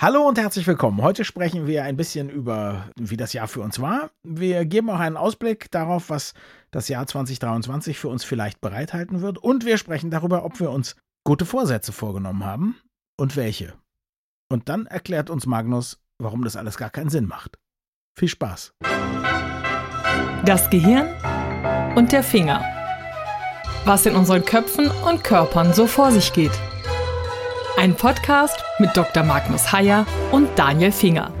Hallo und herzlich willkommen. Heute sprechen wir ein bisschen über, wie das Jahr für uns war. Wir geben auch einen Ausblick darauf, was das Jahr 2023 für uns vielleicht bereithalten wird. Und wir sprechen darüber, ob wir uns gute Vorsätze vorgenommen haben und welche. Und dann erklärt uns Magnus, warum das alles gar keinen Sinn macht. Viel Spaß. Das Gehirn und der Finger. Was in unseren Köpfen und Körpern so vor sich geht. Ein Podcast mit Dr. Magnus Heyer und Daniel Finger.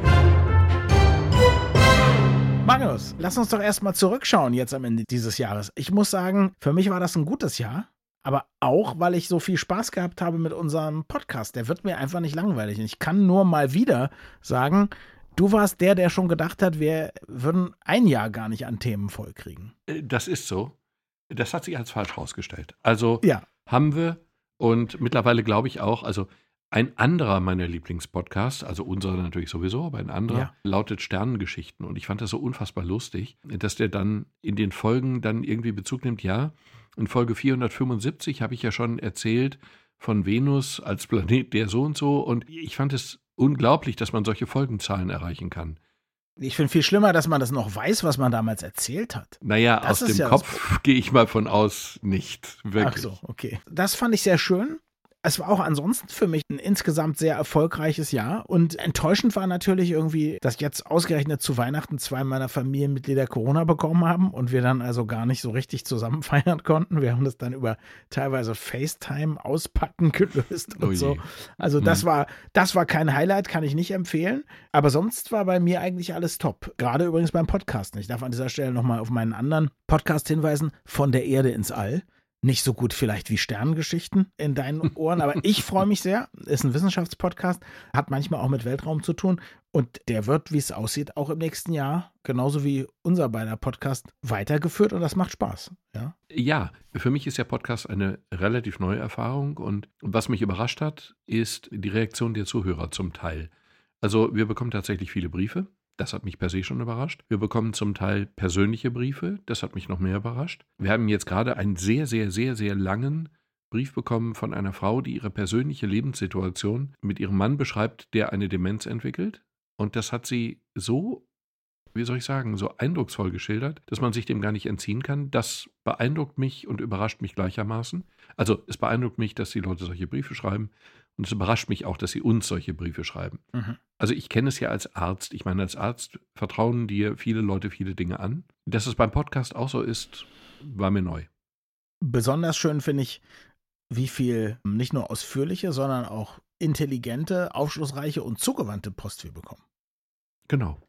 Magnus, lass uns doch erstmal zurückschauen jetzt am Ende dieses Jahres. Ich muss sagen, für mich war das ein gutes Jahr, aber auch, weil ich so viel Spaß gehabt habe mit unserem Podcast. Der wird mir einfach nicht langweilig. Und ich kann nur mal wieder sagen, du warst der, der schon gedacht hat, wir würden ein Jahr gar nicht an Themen vollkriegen. Äh, das ist so. Das hat sich als falsch herausgestellt. Also Ja. haben wir und mittlerweile glaube ich auch, also ein anderer meiner Lieblingspodcasts, also unserer natürlich sowieso, aber ein anderer, Ja. lautet Sternengeschichten. Und ich fand das so unfassbar lustig, dass der dann in den Folgen dann irgendwie Bezug nimmt. Ja, in Folge 475 habe ich ja schon erzählt von Venus als Planet der so und so. Und ich fand es unglaublich, dass man solche Folgenzahlen erreichen kann. Ich finde viel schlimmer, dass man das noch weiß, was man damals erzählt hat. Naja, Das aus dem ja Kopf gehe ich mal von aus nicht. Wirklich. Ach so, okay. Das fand ich sehr schön. Es war auch ansonsten für mich ein insgesamt sehr erfolgreiches Jahr. Und enttäuschend war natürlich irgendwie, dass jetzt ausgerechnet zu Weihnachten zwei meiner Familienmitglieder Corona bekommen haben und wir dann also gar nicht so richtig zusammen feiern konnten. Wir haben das dann über teilweise FaceTime auspacken gelöst und Oh je. so. Also das Hm. war, das war kein Highlight, kann ich nicht empfehlen. Aber sonst war bei mir eigentlich alles top. Gerade übrigens beim Podcasten. Ich darf an dieser Stelle nochmal auf meinen anderen Podcast hinweisen, von der Erde ins All. Nicht so gut vielleicht wie Sternengeschichten in deinen Ohren, aber ich freue mich sehr. Ist ein Wissenschaftspodcast, hat manchmal auch mit Weltraum zu tun und der wird, wie es aussieht, auch im nächsten Jahr, genauso wie unser beider Podcast, weitergeführt und das macht Spaß. Ja, Ja, für mich ist der Podcast eine relativ neue Erfahrung und was mich überrascht hat, ist die Reaktion der Zuhörer zum Teil. Also wir bekommen tatsächlich viele Briefe, das hat mich per se schon überrascht. Wir bekommen zum Teil persönliche Briefe, das hat mich noch mehr überrascht. Wir haben jetzt gerade einen sehr, sehr, sehr, sehr langen Brief bekommen von einer Frau, die ihre persönliche Lebenssituation mit ihrem Mann beschreibt, der eine Demenz entwickelt. Und das hat sie so wie soll ich sagen, so eindrucksvoll geschildert, dass man sich dem gar nicht entziehen kann. Das beeindruckt mich und überrascht mich gleichermaßen. Also es beeindruckt mich, dass die Leute solche Briefe schreiben und es überrascht mich auch, dass sie uns solche Briefe schreiben. Mhm. Also ich kenne es ja als Arzt. Ich meine, als Arzt vertrauen dir viele Leute viele Dinge an. Dass es beim Podcast auch so ist, war mir neu. besonders schön finde ich, wie viel nicht nur ausführliche, sondern auch intelligente, aufschlussreiche und zugewandte Post wir bekommen. Genau.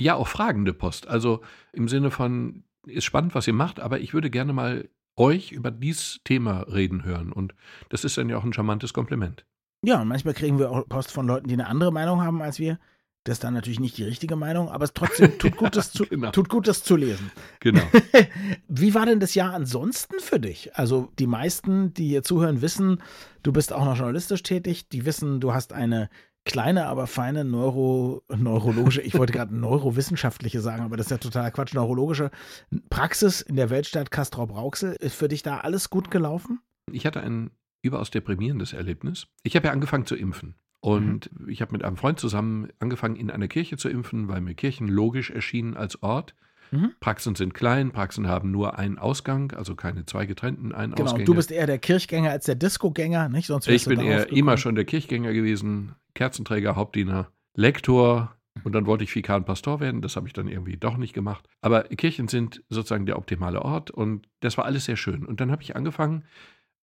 Ja, auch fragende Post. Also im Sinne von, ist spannend, was ihr macht, aber ich würde gerne mal euch über dieses Thema reden hören. Und das ist dann ja auch ein charmantes Kompliment. Ja, und manchmal kriegen wir auch Post von Leuten, die eine andere Meinung haben als wir. Das ist dann natürlich nicht die richtige Meinung, aber es trotzdem tut gut, das zu, Genau. tut gut, das zu lesen. Genau. Wie war denn das Jahr ansonsten für dich? Also die meisten, die hier zuhören, wissen, du bist auch noch journalistisch tätig. Die wissen, du hast eine kleine, aber feine Neuro, neurologische, ich wollte gerade neurowissenschaftliche sagen, aber das ist ja totaler Quatsch, neurologische Praxis in der Weltstadt Castrop-Rauxel. Ist für dich da alles gut gelaufen? Ich hatte ein überaus deprimierendes Erlebnis. Ich habe ja angefangen zu impfen. Und ich habe mit einem Freund zusammen angefangen, in einer Kirche zu impfen, weil mir Kirchen logisch erschienen als Ort. Mhm. Praxen sind klein, Praxen haben nur einen Ausgang, also keine zwei getrennten einen Genau, Ausgänge. du bist eher der Kirchgänger als der Discogänger, nicht? Sonst ich bin eher gekommen. immer schon der Kirchgänger gewesen, Kerzenträger, Hauptdiener, Lektor. Und dann wollte ich Vikan Pastor werden, das habe ich dann irgendwie doch nicht gemacht. Aber Kirchen sind sozusagen der optimale Ort und das war alles sehr schön. Und dann habe ich angefangen,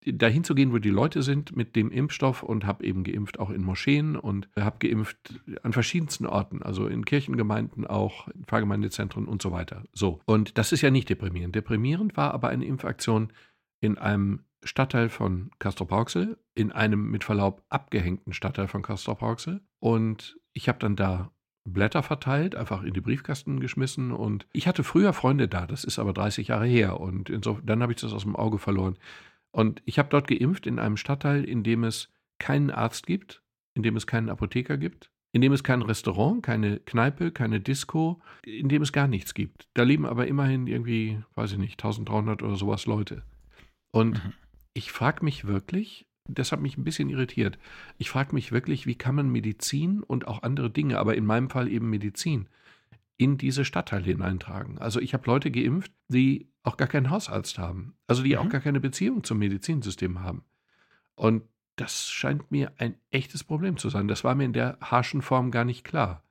dahin zu gehen, wo die Leute sind mit dem Impfstoff und habe eben geimpft auch in Moscheen und habe geimpft an verschiedensten Orten, also in Kirchengemeinden auch, in Pfarrgemeindezentren und so weiter. So. Und das ist ja nicht deprimierend. Deprimierend war aber eine Impfaktion in einem Stadtteil von Castrop-Rauxel, in einem mit Verlaub abgehängten Stadtteil von Castrop-Rauxel. Und ich habe dann da Blätter verteilt, einfach in die Briefkasten geschmissen. Und ich hatte früher Freunde da, das ist aber 30 Jahre her. Und inso, dann habe ich das aus dem Auge verloren. Und ich habe dort geimpft in einem Stadtteil, in dem es keinen Arzt gibt, in dem es keinen Apotheker gibt, in dem es kein Restaurant, keine Kneipe, keine Disco, in dem es gar nichts gibt. Da leben aber immerhin irgendwie, weiß ich nicht, 1300 oder sowas Leute. Und Mhm. ich frage mich wirklich, das hat mich ein bisschen irritiert. Ich frage mich wirklich, wie kann man Medizin und auch andere Dinge, aber in meinem Fall eben Medizin, in diese Stadtteile hineintragen. Also ich habe Leute geimpft, die auch gar keinen Hausarzt haben, also die mhm. auch gar keine Beziehung zum Medizinsystem haben. Und das scheint mir ein echtes Problem zu sein. Das war mir in der harschen Form gar nicht klar.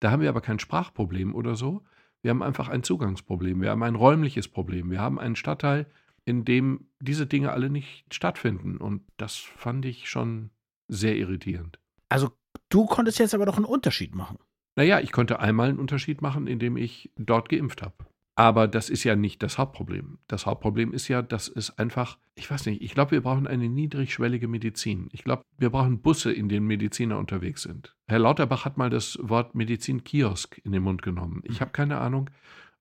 Da haben wir aber kein Sprachproblem oder so. Wir haben einfach ein Zugangsproblem. Wir haben ein räumliches Problem. Wir haben einen Stadtteil, in dem diese Dinge alle nicht stattfinden. Und das fand ich schon sehr irritierend. Also du konntest jetzt aber doch einen Unterschied machen. Naja, ich konnte einmal einen Unterschied machen, indem ich dort geimpft habe. Aber das ist ja nicht das Hauptproblem. Das Hauptproblem ist ja, dass es einfach, ich weiß nicht, ich glaube, wir brauchen eine niedrigschwellige Medizin. Ich glaube, wir brauchen Busse, in denen Mediziner unterwegs sind. Herr Lauterbach hat mal das Wort Medizin-Kiosk in den Mund genommen. Ich habe keine Ahnung,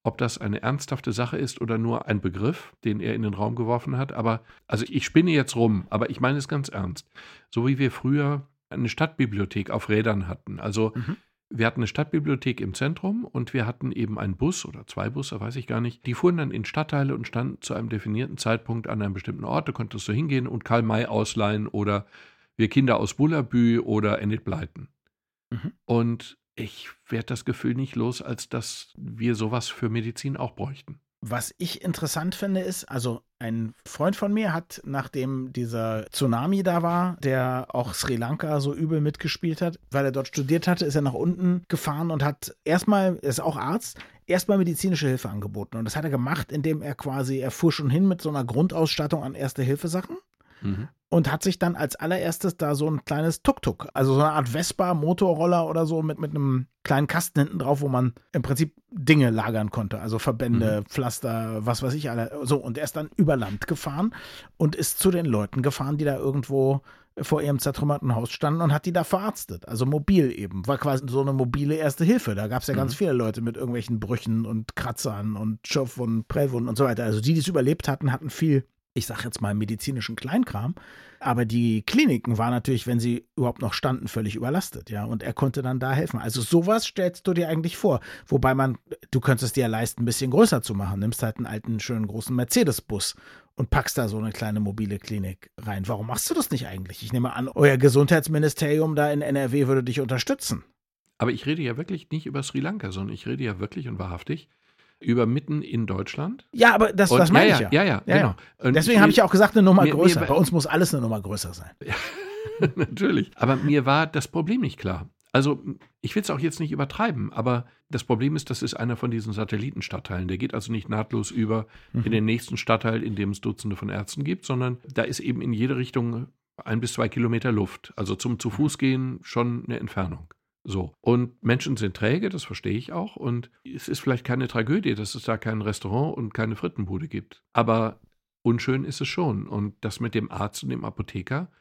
ob das eine ernsthafte Sache ist oder nur ein Begriff, den er in den Raum geworfen hat. Aber, also ich spinne jetzt rum, aber ich meine es ganz ernst. So wie wir früher eine Stadtbibliothek auf Rädern hatten. Also mhm wir hatten eine Stadtbibliothek im Zentrum und wir hatten eben einen Bus oder zwei Busse, weiß ich gar nicht. Die fuhren dann in Stadtteile und standen zu einem definierten Zeitpunkt an einem bestimmten Ort. Da konntest du hingehen und Karl May ausleihen oder wir Kinder aus Bullabü oder Enid Blyton. Mhm. Und ich werde das Gefühl nicht los, als dass wir sowas für Medizin auch bräuchten. Was ich interessant finde, ist, also ein Freund von mir hat, nachdem dieser Tsunami da war, der auch Sri Lanka so übel mitgespielt hat, weil er dort studiert hatte, ist er nach unten gefahren und hat erstmal, er ist auch Arzt, erstmal medizinische Hilfe angeboten. Und das hat er gemacht, indem er quasi, er fuhr schon hin mit so einer Grundausstattung an Erste-Hilfe-Sachen. Mhm und hat sich dann als allererstes da so ein kleines Tuk-Tuk, also so eine Art Vespa-Motorroller oder so mit, mit einem kleinen Kasten hinten drauf, wo man im Prinzip Dinge lagern konnte, also Verbände, mhm. Pflaster, was weiß ich alle. So, und er ist dann über Land gefahren und ist zu den Leuten gefahren, die da irgendwo vor ihrem zertrümmerten Haus standen und hat die da verarztet. Also mobil eben. War quasi so eine mobile Erste Hilfe. Da gab es ja mhm. ganz viele Leute mit irgendwelchen Brüchen und Kratzern und Schürfwunden, Prellwunden und so weiter. Also die, die es überlebt hatten, hatten viel ich sage jetzt mal, medizinischen Kleinkram. Aber die Kliniken waren natürlich, wenn sie überhaupt noch standen, völlig überlastet, ja. Und er konnte dann da helfen. Also sowas stellst du dir eigentlich vor. Wobei man, du könntest es dir leisten, ein bisschen größer zu machen. Nimmst halt einen alten, schönen großen Mercedes-Bus und packst da so eine kleine mobile Klinik rein. Warum machst du das nicht eigentlich? Ich nehme an, euer Gesundheitsministerium da in NRW würde dich unterstützen. Aber ich rede ja wirklich nicht über Sri Lanka, sondern ich rede ja wirklich und wahrhaftig über mitten in Deutschland. Ja, aber das, und, das meine ja, ich ja. Ja, ja, ja, genau. Und Deswegen habe ich ja auch gesagt, eine Nummer mir, größer. Mir, Bei uns muss alles eine Nummer größer sein. Natürlich. Aber mir war das Problem nicht klar. Also, ich will es auch jetzt nicht übertreiben, aber das Problem ist, das ist einer von diesen Satellitenstadtteilen. Der geht also nicht nahtlos über mhm. in den nächsten Stadtteil, in dem es Dutzende von Ärzten gibt, sondern da ist eben in jede Richtung ein bis zwei Kilometer Luft. Also zum zu Fuß gehen schon eine Entfernung. So. Und Menschen sind träge, das verstehe ich auch. Und es ist vielleicht keine Tragödie, dass es da kein Restaurant und keine Frittenbude gibt. Aber unschön ist es schon. Und das mit dem Arzt und dem Apotheker,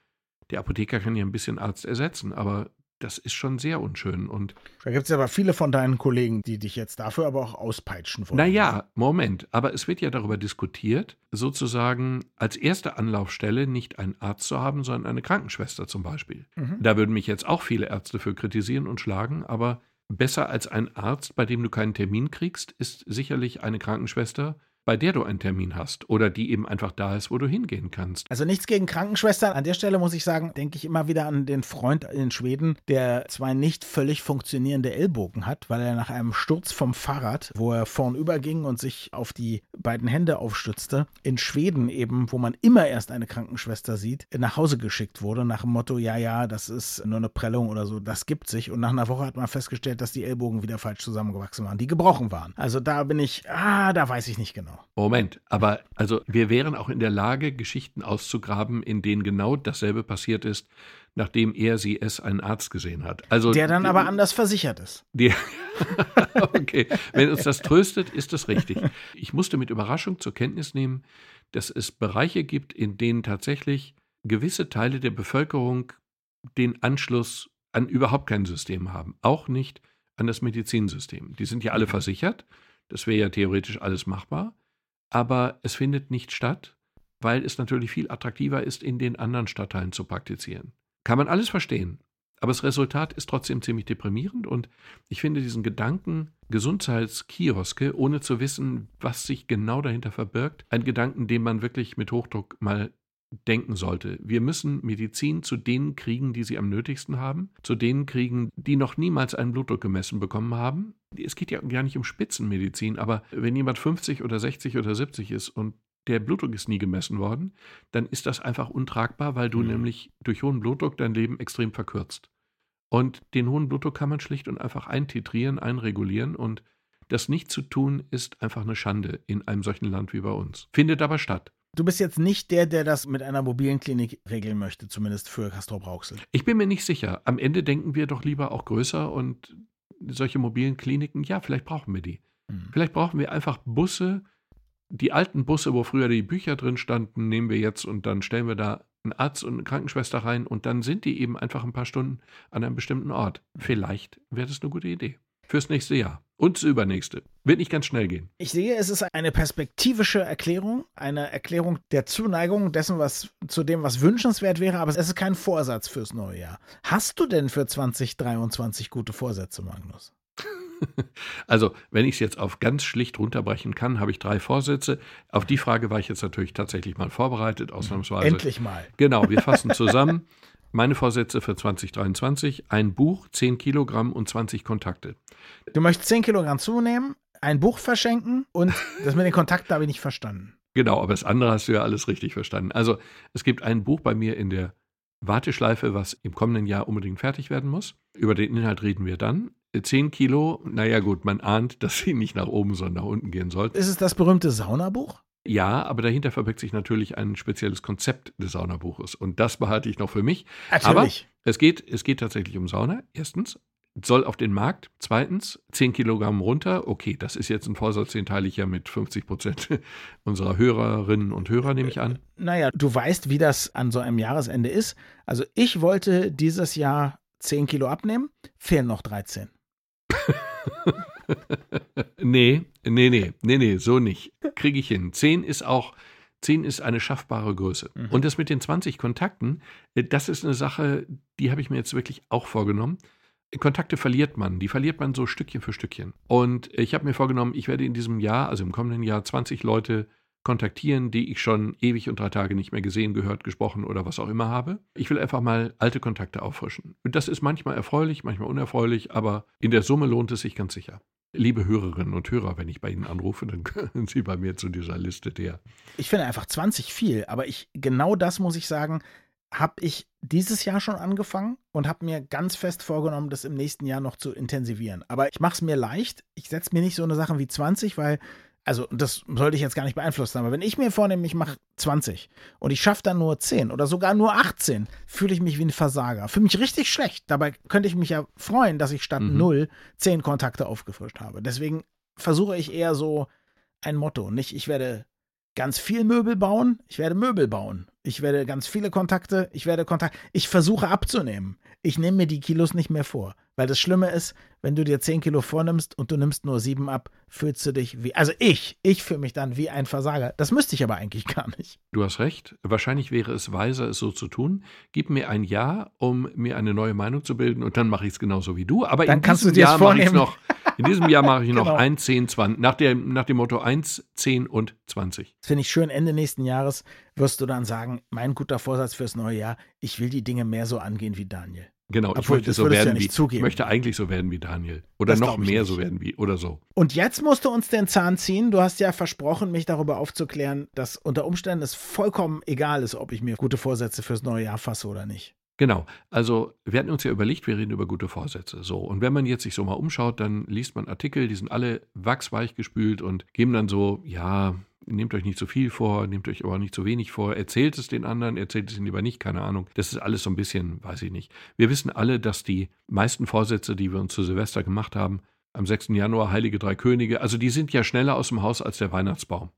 der Apotheker kann ja ein bisschen Arzt ersetzen, aber das ist schon sehr unschön. Und da gibt es aber viele von deinen Kollegen, die dich jetzt dafür aber auch auspeitschen wollen. Naja, Moment. Aber es wird ja darüber diskutiert, sozusagen als erste Anlaufstelle nicht einen Arzt zu haben, sondern eine Krankenschwester zum Beispiel. Mhm. Da würden mich jetzt auch viele Ärzte für kritisieren und schlagen, aber besser als ein Arzt, bei dem du keinen Termin kriegst, ist sicherlich eine Krankenschwester, bei der du einen Termin hast oder die eben einfach da ist, wo du hingehen kannst. Also nichts gegen Krankenschwestern. An der Stelle muss ich sagen, denke ich immer wieder an den Freund in Schweden, der zwei nicht völlig funktionierende Ellbogen hat, weil er nach einem Sturz vom Fahrrad, wo er vornüber ging und sich auf die beiden Hände aufstützte, in Schweden eben, wo man immer erst eine Krankenschwester sieht, nach Hause geschickt wurde, nach dem Motto, ja, ja, das ist nur eine Prellung oder so, das gibt sich. Und nach einer Woche hat man festgestellt, dass die Ellbogen wieder falsch zusammengewachsen waren, die gebrochen waren. Also da bin ich, ah, da weiß ich nicht genau. Moment, aber also wir wären auch in der Lage, Geschichten auszugraben, in denen genau dasselbe passiert ist, nachdem er sie es einen Arzt gesehen hat. Also der dann aber anders versichert ist. Die, okay, wenn uns das tröstet, ist das richtig. Ich musste mit Überraschung zur Kenntnis nehmen, dass es Bereiche gibt, in denen tatsächlich gewisse Teile der Bevölkerung den Anschluss an überhaupt kein System haben, auch nicht an das Medizinsystem. Die sind ja alle versichert, das wäre ja theoretisch alles machbar aber es findet nicht statt, weil es natürlich viel attraktiver ist, in den anderen Stadtteilen zu praktizieren. Kann man alles verstehen. Aber das Resultat ist trotzdem ziemlich deprimierend und ich finde diesen Gedanken Gesundheitskioske, ohne zu wissen, was sich genau dahinter verbirgt, ein Gedanken, den man wirklich mit Hochdruck mal denken sollte. Wir müssen Medizin zu denen kriegen, die sie am nötigsten haben, zu denen kriegen, die noch niemals einen Blutdruck gemessen bekommen haben. Es geht ja gar nicht um Spitzenmedizin, aber wenn jemand 50 oder 60 oder 70 ist und der Blutdruck ist nie gemessen worden, dann ist das einfach untragbar, weil du mhm. nämlich durch hohen Blutdruck dein Leben extrem verkürzt. Und den hohen Blutdruck kann man schlicht und einfach eintitrieren, einregulieren und das nicht zu tun, ist einfach eine Schande in einem solchen Land wie bei uns. Findet aber statt. Du bist jetzt nicht der, der das mit einer mobilen Klinik regeln möchte, zumindest für Castrop Rauxel. Ich bin mir nicht sicher. Am Ende denken wir doch lieber auch größer und solche mobilen Kliniken, ja, vielleicht brauchen wir die. Hm. Vielleicht brauchen wir einfach Busse, die alten Busse, wo früher die Bücher drin standen, nehmen wir jetzt und dann stellen wir da einen Arzt und eine Krankenschwester rein und dann sind die eben einfach ein paar Stunden an einem bestimmten Ort. Vielleicht wäre das eine gute Idee. Fürs nächste Jahr. Und das übernächste. Wird nicht ganz schnell gehen. Ich sehe, es ist eine perspektivische Erklärung, eine Erklärung der Zuneigung dessen, was zu dem, was wünschenswert wäre, aber es ist kein Vorsatz fürs neue Jahr. Hast du denn für 2023 gute Vorsätze, Magnus? Also, wenn ich es jetzt auf ganz schlicht runterbrechen kann, habe ich drei Vorsätze. Auf die Frage war ich jetzt natürlich tatsächlich mal vorbereitet, ausnahmsweise. Endlich mal. Genau, wir fassen zusammen. Meine Vorsätze für 2023: ein Buch, 10 Kilogramm und 20 Kontakte. Du möchtest 10 Kilogramm zunehmen, ein Buch verschenken und das mit den Kontakten habe ich nicht verstanden. Genau, aber das andere hast du ja alles richtig verstanden. Also, es gibt ein Buch bei mir in der Warteschleife, was im kommenden Jahr unbedingt fertig werden muss. Über den Inhalt reden wir dann. 10 Kilo, naja gut, man ahnt, dass sie nicht nach oben, sondern nach unten gehen sollten. Ist es das berühmte Saunabuch? Ja, aber dahinter verbirgt sich natürlich ein spezielles Konzept des Saunabuches. Und das behalte ich noch für mich. Natürlich. Aber es geht, es geht tatsächlich um Sauna. Erstens, soll auf den Markt. Zweitens, 10 Kilogramm runter. Okay, das ist jetzt ein Vorsatz, den teile ich ja mit 50 Prozent unserer Hörerinnen und Hörer, nehme ich an. Naja, du weißt, wie das an so einem Jahresende ist. Also ich wollte dieses Jahr 10 Kilo abnehmen, fehlen noch 13. nee, nee, nee, nee, nee, so nicht. Kriege ich hin. 10 ist auch, 10 ist eine schaffbare Größe. Mhm. Und das mit den 20 Kontakten, äh, das ist eine Sache, die habe ich mir jetzt wirklich auch vorgenommen. Kontakte verliert man, die verliert man so Stückchen für Stückchen. Und ich habe mir vorgenommen, ich werde in diesem Jahr, also im kommenden Jahr, 20 Leute kontaktieren, die ich schon ewig und drei Tage nicht mehr gesehen, gehört, gesprochen oder was auch immer habe. Ich will einfach mal alte Kontakte auffrischen. Und das ist manchmal erfreulich, manchmal unerfreulich, aber in der Summe lohnt es sich ganz sicher. Liebe Hörerinnen und Hörer, wenn ich bei Ihnen anrufe, dann können Sie bei mir zu dieser Liste der. Ich finde einfach 20 viel, aber ich genau das muss ich sagen, habe ich dieses Jahr schon angefangen und habe mir ganz fest vorgenommen, das im nächsten Jahr noch zu intensivieren. Aber ich mache es mir leicht. Ich setze mir nicht so eine Sache wie 20, weil also das sollte ich jetzt gar nicht beeinflussen, aber wenn ich mir vornehme, ich mache 20 und ich schaffe dann nur 10 oder sogar nur 18, fühle ich mich wie ein Versager. Fühle mich richtig schlecht. Dabei könnte ich mich ja freuen, dass ich statt mhm. 0 10 Kontakte aufgefrischt habe. Deswegen versuche ich eher so ein Motto. Nicht, ich werde ganz viel Möbel bauen, ich werde Möbel bauen. Ich werde ganz viele Kontakte, ich werde Kontakt. Ich versuche abzunehmen. Ich nehme mir die Kilos nicht mehr vor. Weil das Schlimme ist, wenn du dir 10 Kilo vornimmst und du nimmst nur 7 ab, fühlst du dich wie, also ich, ich fühle mich dann wie ein Versager. Das müsste ich aber eigentlich gar nicht. Du hast recht. Wahrscheinlich wäre es weiser, es so zu tun. Gib mir ein Jahr, um mir eine neue Meinung zu bilden und dann mache ich es genauso wie du. Aber dann in kannst diesem du dir Jahr mache ich noch, in diesem Jahr mache ich noch genau. 1, 10, 20, nach dem, nach dem Motto 1, 10 und 20. Das finde ich schön. Ende nächsten Jahres wirst du dann sagen, mein guter Vorsatz fürs neue Jahr, ich will die Dinge mehr so angehen wie Daniel. Genau, Obwohl, ich möchte so werden ja wie, zugeben. ich möchte eigentlich so werden wie Daniel. Oder das noch mehr nicht. so werden wie, oder so. Und jetzt musst du uns den Zahn ziehen. Du hast ja versprochen, mich darüber aufzuklären, dass unter Umständen es vollkommen egal ist, ob ich mir gute Vorsätze fürs neue Jahr fasse oder nicht. Genau. Also, wir hatten uns ja überlegt, wir reden über gute Vorsätze. So. Und wenn man jetzt sich so mal umschaut, dann liest man Artikel, die sind alle wachsweich gespült und geben dann so, ja, nehmt euch nicht zu viel vor, nehmt euch aber nicht zu wenig vor, erzählt es den anderen, erzählt es ihnen lieber nicht, keine Ahnung. Das ist alles so ein bisschen, weiß ich nicht. Wir wissen alle, dass die meisten Vorsätze, die wir uns zu Silvester gemacht haben, am 6. Januar Heilige Drei Könige, also die sind ja schneller aus dem Haus als der Weihnachtsbaum.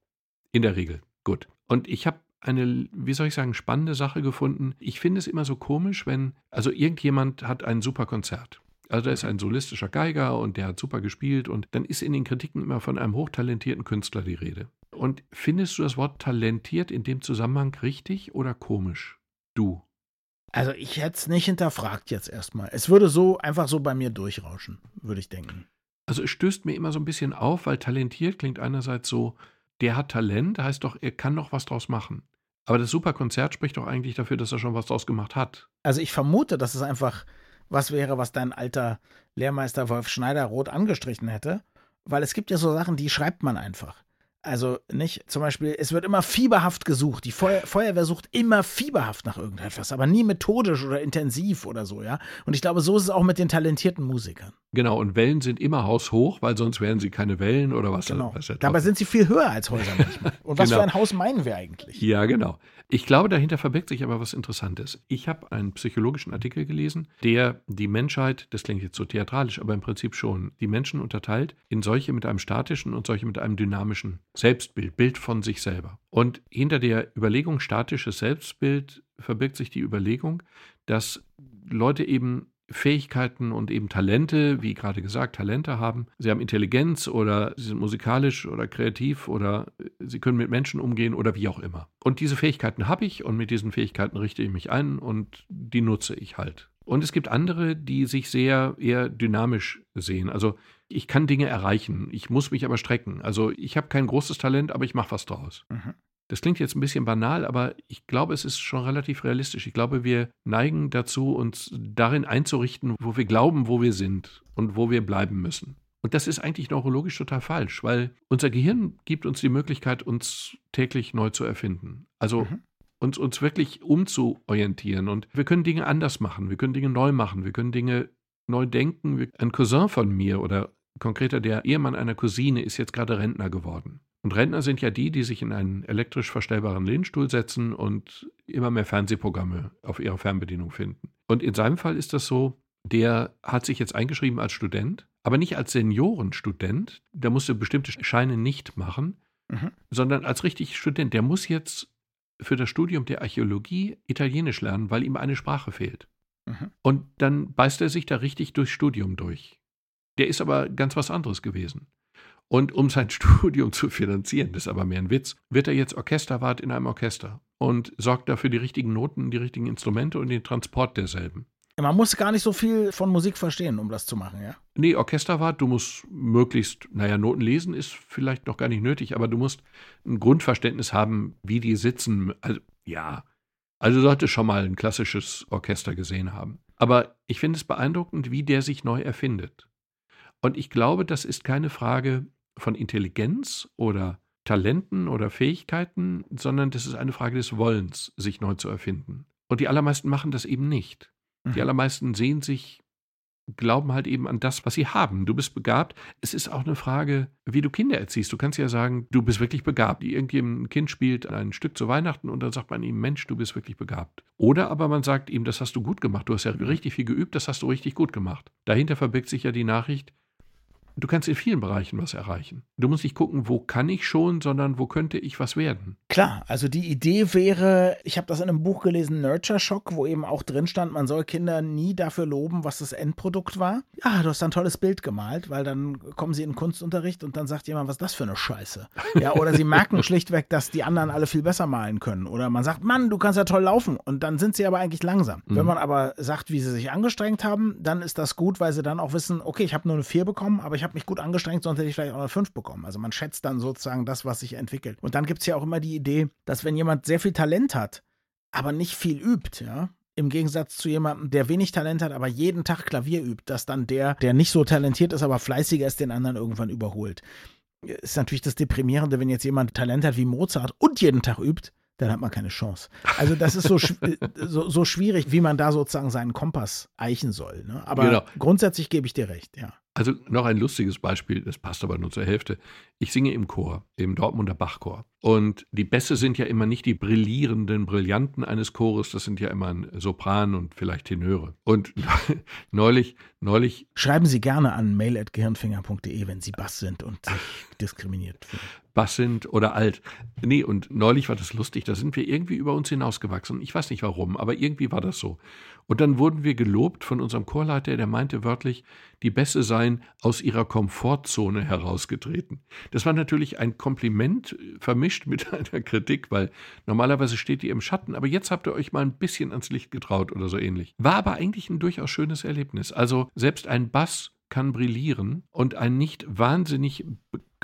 In der Regel. Gut. Und ich habe eine, wie soll ich sagen, spannende Sache gefunden. Ich finde es immer so komisch, wenn, also irgendjemand hat ein super Konzert. Also da ist ein solistischer Geiger und der hat super gespielt und dann ist in den Kritiken immer von einem hochtalentierten Künstler die Rede. Und findest du das Wort talentiert in dem Zusammenhang richtig oder komisch? Du. Also ich hätte es nicht hinterfragt jetzt erstmal. Es würde so einfach so bei mir durchrauschen, würde ich denken. Also es stößt mir immer so ein bisschen auf, weil talentiert klingt einerseits so, der hat Talent, heißt doch, er kann noch was draus machen. Aber das super Konzert spricht doch eigentlich dafür, dass er schon was draus gemacht hat. Also ich vermute, dass es einfach was wäre, was dein alter Lehrmeister Wolf Schneider rot angestrichen hätte. Weil es gibt ja so Sachen, die schreibt man einfach. Also nicht, zum Beispiel, es wird immer fieberhaft gesucht. Die Feuer, Feuerwehr sucht immer fieberhaft nach irgendetwas, aber nie methodisch oder intensiv oder so, ja. Und ich glaube, so ist es auch mit den talentierten Musikern. Genau, und Wellen sind immer haushoch, weil sonst wären sie keine Wellen oder was. Genau. was Dabei sind sie viel höher als Häuser manchmal. Und was Genau. für ein Haus meinen wir eigentlich? Ja, genau. Ich glaube, dahinter verbirgt sich aber was Interessantes. Ich habe einen psychologischen Artikel gelesen, der die Menschheit, das klingt jetzt so theatralisch, aber im Prinzip schon, die Menschen unterteilt in solche mit einem statischen und solche mit einem dynamischen Selbstbild, Bild von sich selber. Und hinter der Überlegung statisches Selbstbild verbirgt sich die Überlegung, dass Leute eben Fähigkeiten und eben Talente, wie gerade gesagt, Talente haben. Sie haben Intelligenz oder sie sind musikalisch oder kreativ oder sie können mit Menschen umgehen oder wie auch immer. Und diese Fähigkeiten habe ich und mit diesen Fähigkeiten richte ich mich ein und die nutze ich halt. Und es gibt andere, die sich sehr eher dynamisch sehen. Also ich kann Dinge erreichen, ich muss mich aber strecken. Also ich habe kein großes Talent, aber ich mache was draus. Mhm. Das klingt jetzt ein bisschen banal, aber ich glaube, es ist schon relativ realistisch. Ich glaube, wir neigen dazu, uns darin einzurichten, wo wir glauben, wo wir sind und wo wir bleiben müssen. Und das ist eigentlich neurologisch total falsch, weil unser Gehirn gibt uns die Möglichkeit, uns täglich neu zu erfinden. Also Mhm. uns, uns wirklich umzuorientieren. Und wir können Dinge anders machen, wir können Dinge neu machen, wir können Dinge neu denken. Ein Cousin von mir oder konkreter der Ehemann einer Cousine ist jetzt gerade Rentner geworden. Und Rentner sind ja die, die sich in einen elektrisch verstellbaren Lehnstuhl setzen und immer mehr Fernsehprogramme auf ihrer Fernbedienung finden. Und in seinem Fall ist das so, der hat sich jetzt eingeschrieben als Student, aber nicht als Seniorenstudent. Der musste bestimmte Scheine nicht machen, Mhm. sondern als richtig Student. Der muss jetzt für das Studium der Archäologie Italienisch lernen, weil ihm eine Sprache fehlt. Mhm. Und dann beißt er sich da richtig durchs Studium durch. Der ist aber ganz was anderes gewesen. Und um sein Studium zu finanzieren, das ist aber mehr ein Witz, wird er jetzt Orchesterwart in einem Orchester und sorgt dafür die richtigen Noten, die richtigen Instrumente und den Transport derselben. Man muss gar nicht so viel von Musik verstehen, um das zu machen, ja. Nee, Orchesterwart, du musst möglichst, naja, Noten lesen ist vielleicht noch gar nicht nötig, aber du musst ein Grundverständnis haben, wie die sitzen. Also, ja, also du solltest schon mal ein klassisches Orchester gesehen haben. Aber ich finde es beeindruckend, wie der sich neu erfindet. Und ich glaube, das ist keine Frage von Intelligenz oder Talenten oder Fähigkeiten, sondern das ist eine Frage des Wollens, sich neu zu erfinden. Und die allermeisten machen das eben nicht. Die Mhm. allermeisten sehen sich, glauben halt eben an das, was sie haben. Du bist begabt. Es ist auch eine Frage, wie du Kinder erziehst. Du kannst ja sagen, du bist wirklich begabt. Irgendjemand Kind spielt ein Stück zu Weihnachten und dann sagt man ihm, Mensch, du bist wirklich begabt. Oder aber man sagt ihm, das hast du gut gemacht. Du hast ja richtig viel geübt, das hast du richtig gut gemacht. Dahinter verbirgt sich ja die Nachricht, du kannst in vielen Bereichen was erreichen. Du musst nicht gucken, wo kann ich schon, sondern wo könnte ich was werden. Klar, also die Idee wäre, ich habe das in einem Buch gelesen, Nurture Shock, wo eben auch drin stand, man soll Kinder nie dafür loben, was das Endprodukt war. Ja, du hast ein tolles Bild gemalt, weil dann kommen sie in den Kunstunterricht und dann sagt jemand, was ist das für eine Scheiße? Ja, oder sie merken schlichtweg, dass die anderen alle viel besser malen können. Oder man sagt, Mann, du kannst ja toll laufen und dann sind sie aber eigentlich langsam. Mhm. Wenn man aber sagt, wie sie sich angestrengt haben, dann ist das gut, weil sie dann auch wissen, okay, ich habe nur eine 4 bekommen, aber ich habe mich gut angestrengt, sonst hätte ich vielleicht auch eine 5 bekommen. Also man schätzt dann sozusagen das, was sich entwickelt. Und dann gibt es ja auch immer die Idee, dass wenn jemand sehr viel Talent hat, aber nicht viel übt, ja, im Gegensatz zu jemandem, der wenig Talent hat, aber jeden Tag Klavier übt, dass dann der, der nicht so talentiert ist, aber fleißiger ist, den anderen irgendwann überholt. Ist natürlich das Deprimierende, wenn jetzt jemand Talent hat wie Mozart und jeden Tag übt, dann hat man keine Chance. Also das ist so, schw- so, so schwierig, wie man da sozusagen seinen Kompass eichen soll. Ne? Aber Genau. grundsätzlich gebe ich dir recht, ja. Also noch ein lustiges Beispiel, das passt aber nur zur Hälfte. Ich singe im Chor, im Dortmunder Bachchor. Und die Bässe sind ja immer nicht die brillierenden Brillanten eines Chores, das sind ja immer ein Sopran und vielleicht Tenöre. Und neulich, neulich, Schreiben Sie gerne an mail.gehirnfinger.de, wenn Sie Bass sind und sich diskriminiert fühlen. Bass sind oder alt. Nee, und neulich war das lustig, da sind wir irgendwie über uns hinausgewachsen. Ich weiß nicht warum, aber irgendwie war das so. Und dann wurden wir gelobt von unserem Chorleiter, der meinte wörtlich, die Bässe seien aus ihrer Komfortzone herausgetreten. Das war natürlich ein Kompliment äh, vermischt mit einer Kritik, weil normalerweise steht ihr im Schatten, aber jetzt habt ihr euch mal ein bisschen ans Licht getraut oder so ähnlich. War aber eigentlich ein durchaus schönes Erlebnis. Also selbst ein Bass kann brillieren und ein nicht wahnsinnig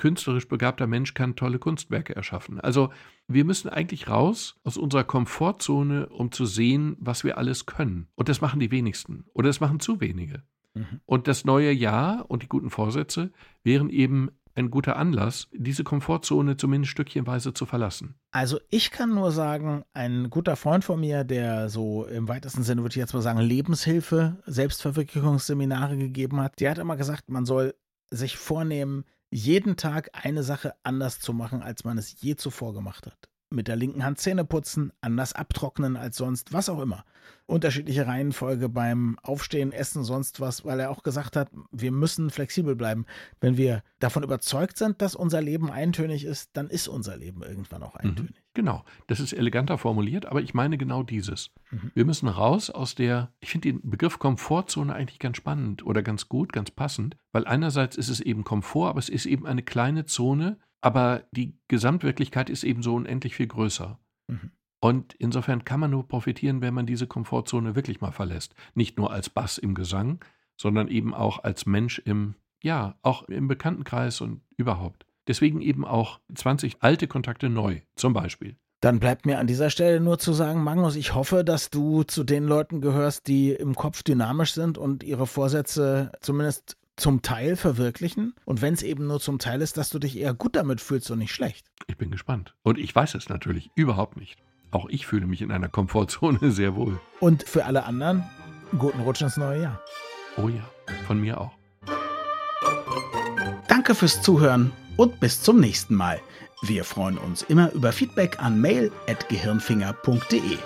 künstlerisch begabter Mensch kann tolle Kunstwerke erschaffen. Also wir müssen eigentlich raus aus unserer Komfortzone, um zu sehen, was wir alles können. Und das machen die wenigsten oder das machen zu wenige. Mhm. Und das neue Jahr und die guten Vorsätze wären eben ein guter Anlass, diese Komfortzone zumindest stückchenweise zu verlassen. Also ich kann nur sagen, ein guter Freund von mir, der so im weitesten Sinne, würde ich jetzt mal sagen, Lebenshilfe, Selbstverwirklichungsseminare gegeben hat, der hat immer gesagt, man soll sich vornehmen, jeden Tag eine Sache anders zu machen, als man es je zuvor gemacht hat mit der linken Hand Zähne putzen, anders abtrocknen als sonst, was auch immer. Unterschiedliche Reihenfolge beim Aufstehen, Essen, sonst was, weil er auch gesagt hat, wir müssen flexibel bleiben. Wenn wir davon überzeugt sind, dass unser Leben eintönig ist, dann ist unser Leben irgendwann auch mhm. eintönig. Mhm, genau, das ist eleganter formuliert, aber ich meine genau dieses. Mhm. Wir müssen raus aus der, ich finde den Begriff Komfortzone eigentlich ganz spannend oder ganz gut, ganz passend, weil einerseits ist es eben Komfort, aber es ist eben eine kleine Zone, aber die Gesamtwirklichkeit ist eben so unendlich viel größer. Mhm. Und insofern kann man nur profitieren, wenn man diese Komfortzone wirklich mal verlässt. Nicht nur als Bass im Gesang, sondern eben auch als Mensch im, ja, auch im Bekanntenkreis und überhaupt. Deswegen eben auch 20 alte Kontakte neu, zum Beispiel. Dann bleibt mir an dieser Stelle nur zu sagen, Magnus, ich hoffe, dass du zu den Leuten gehörst, die im Kopf dynamisch sind und ihre Vorsätze zumindest zum Teil verwirklichen und wenn es eben nur zum Teil ist, dass du dich eher gut damit fühlst und nicht schlecht. Ich bin gespannt. Und ich weiß es natürlich überhaupt nicht. Auch ich fühle mich in einer Komfortzone sehr wohl. Und für alle anderen, guten Rutsch ins neue Jahr. Oh ja, von mir auch. Danke fürs Zuhören und bis zum nächsten Mal. Wir freuen uns immer über Feedback an mail.gehirnfinger.de.